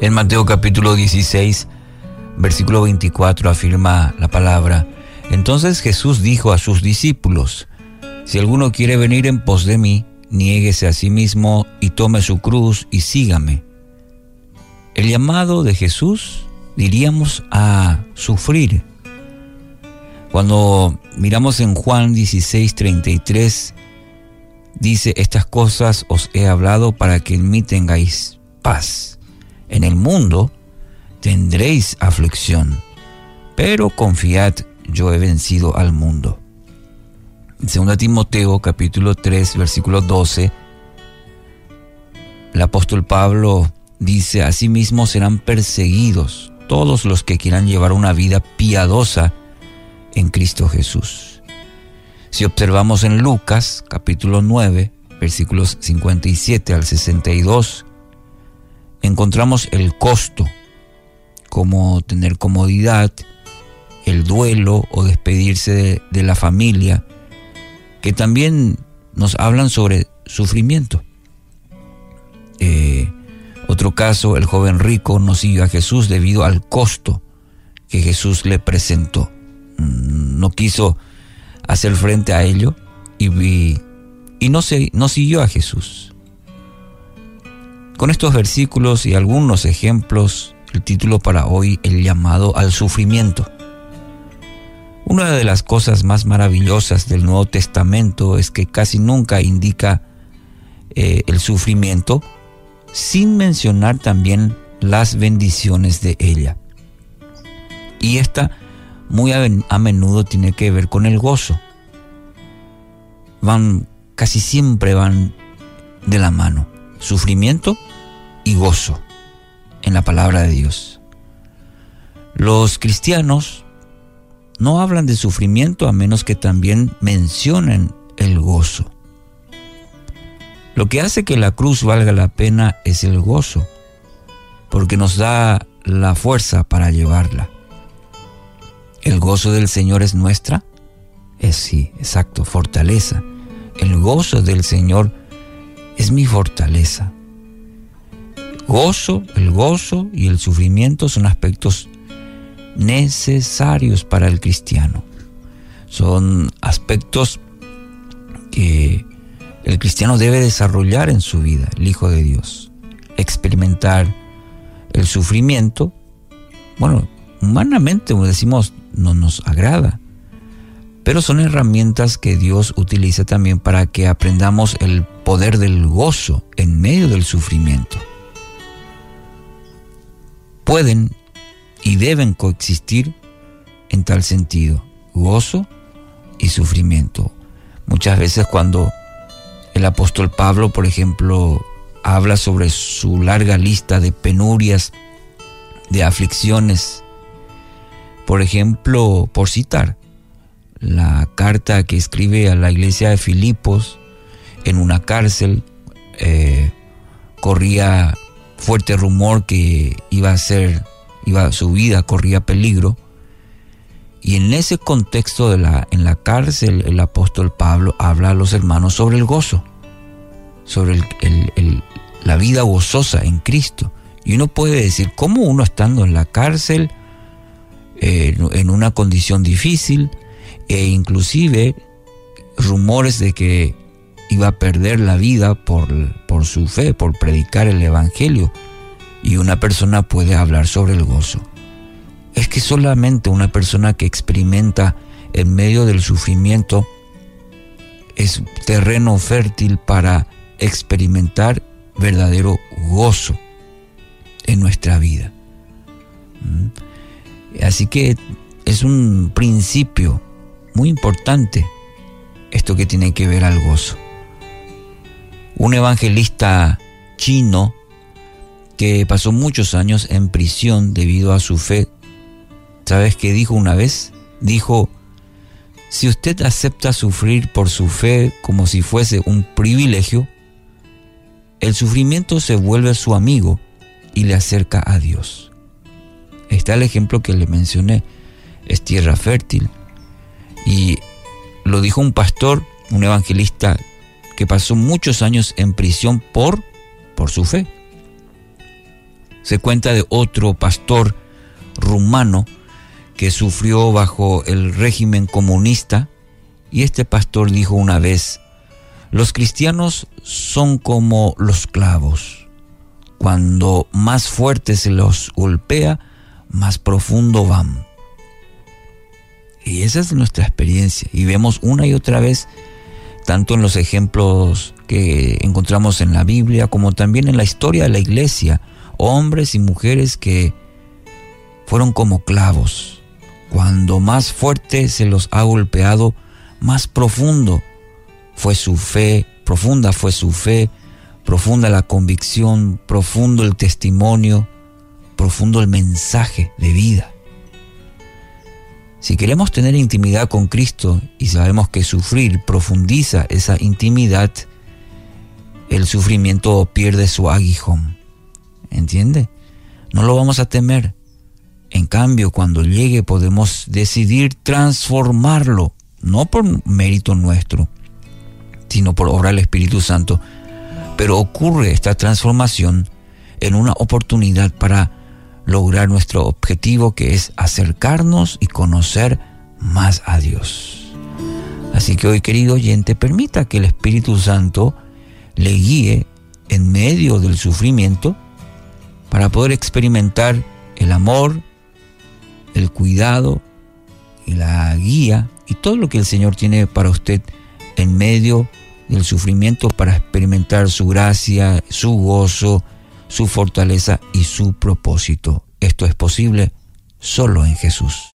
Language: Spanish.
En Mateo capítulo 16, versículo 24 afirma la palabra, entonces Jesús dijo a sus discípulos, si alguno quiere venir en pos de mí, niéguese a sí mismo y tome su cruz y sígame. El llamado de Jesús diríamos a sufrir. Cuando miramos en Juan 16, 33, dice, estas cosas os he hablado para que en mí tengáis paz. En el mundo tendréis aflicción, pero confiad, yo he vencido al mundo. En 2 Timoteo capítulo 3 versículo 12, el apóstol Pablo dice, asimismo serán perseguidos todos los que quieran llevar una vida piadosa en Cristo Jesús. Si observamos en Lucas capítulo 9 versículos 57 al 62, encontramos el costo, como tener comodidad, el duelo o despedirse de, la familia, que también nos hablan sobre sufrimiento. Eh, otro caso, el joven rico no siguió a Jesús debido al costo que Jesús le presentó. Mm, no quiso hacer frente a ello y, y no, siguió a Jesús. Con estos versículos y algunos ejemplos, el título para hoy, el llamado al sufrimiento. Una de las cosas más maravillosas del Nuevo Testamento es que casi nunca indica eh, el sufrimiento sin mencionar también las bendiciones de ella. Y esta muy a, a menudo tiene que ver con el gozo. Van, casi siempre van de la mano. Sufrimiento y gozo en la palabra de Dios. Los cristianos no hablan de sufrimiento a menos que también mencionen el gozo. Lo que hace que la cruz valga la pena es el gozo, porque nos da la fuerza para llevarla. ¿El gozo del Señor es nuestra? Es sí, exacto, fortaleza. El gozo del Señor es mi fortaleza. Gozo, el gozo y el sufrimiento son aspectos necesarios para el cristiano. Son aspectos que el cristiano debe desarrollar en su vida, el Hijo de Dios. Experimentar el sufrimiento, bueno, humanamente, como decimos, no nos agrada, pero son herramientas que Dios utiliza también para que aprendamos el poder del gozo en medio del sufrimiento pueden y deben coexistir en tal sentido, gozo y sufrimiento. Muchas veces cuando el apóstol Pablo, por ejemplo, habla sobre su larga lista de penurias, de aflicciones, por ejemplo, por citar la carta que escribe a la iglesia de Filipos en una cárcel, eh, corría fuerte rumor que iba a ser, iba, su vida corría peligro. Y en ese contexto de la, en la cárcel, el apóstol Pablo habla a los hermanos sobre el gozo, sobre la vida gozosa en Cristo. Y uno puede decir, ¿cómo uno estando en la cárcel, eh, en una condición difícil, e inclusive rumores de que iba a perder la vida por, por su fe, por predicar el Evangelio. Y una persona puede hablar sobre el gozo. Es que solamente una persona que experimenta en medio del sufrimiento es terreno fértil para experimentar verdadero gozo en nuestra vida. ¿Mm? Así que es un principio muy importante esto que tiene que ver al gozo un evangelista chino que pasó muchos años en prisión debido a su fe. ¿Sabes qué dijo una vez? Dijo, si usted acepta sufrir por su fe como si fuese un privilegio, el sufrimiento se vuelve su amigo y le acerca a Dios. Está el ejemplo que le mencioné, es tierra fértil. Y lo dijo un pastor, un evangelista que pasó muchos años en prisión por, por su fe. Se cuenta de otro pastor rumano que sufrió bajo el régimen comunista y este pastor dijo una vez, los cristianos son como los clavos. Cuando más fuerte se los golpea, más profundo van. Y esa es nuestra experiencia. Y vemos una y otra vez, tanto en los ejemplos que encontramos en la Biblia, como también en la historia de la iglesia, hombres y mujeres que fueron como clavos. Cuando más fuerte se los ha golpeado, más profundo fue su fe, profunda fue su fe, profunda la convicción, profundo el testimonio, profundo el mensaje de vida. Si queremos tener intimidad con Cristo y sabemos que sufrir profundiza esa intimidad, el sufrimiento pierde su aguijón. ¿Entiende? No lo vamos a temer. En cambio, cuando llegue podemos decidir transformarlo, no por mérito nuestro, sino por obra del Espíritu Santo. Pero ocurre esta transformación en una oportunidad para lograr nuestro objetivo que es acercarnos y conocer más a Dios. Así que hoy, querido oyente, permita que el Espíritu Santo le guíe en medio del sufrimiento para poder experimentar el amor, el cuidado y la guía y todo lo que el Señor tiene para usted en medio del sufrimiento para experimentar su gracia, su gozo, su fortaleza y su propósito. Esto es posible solo en Jesús.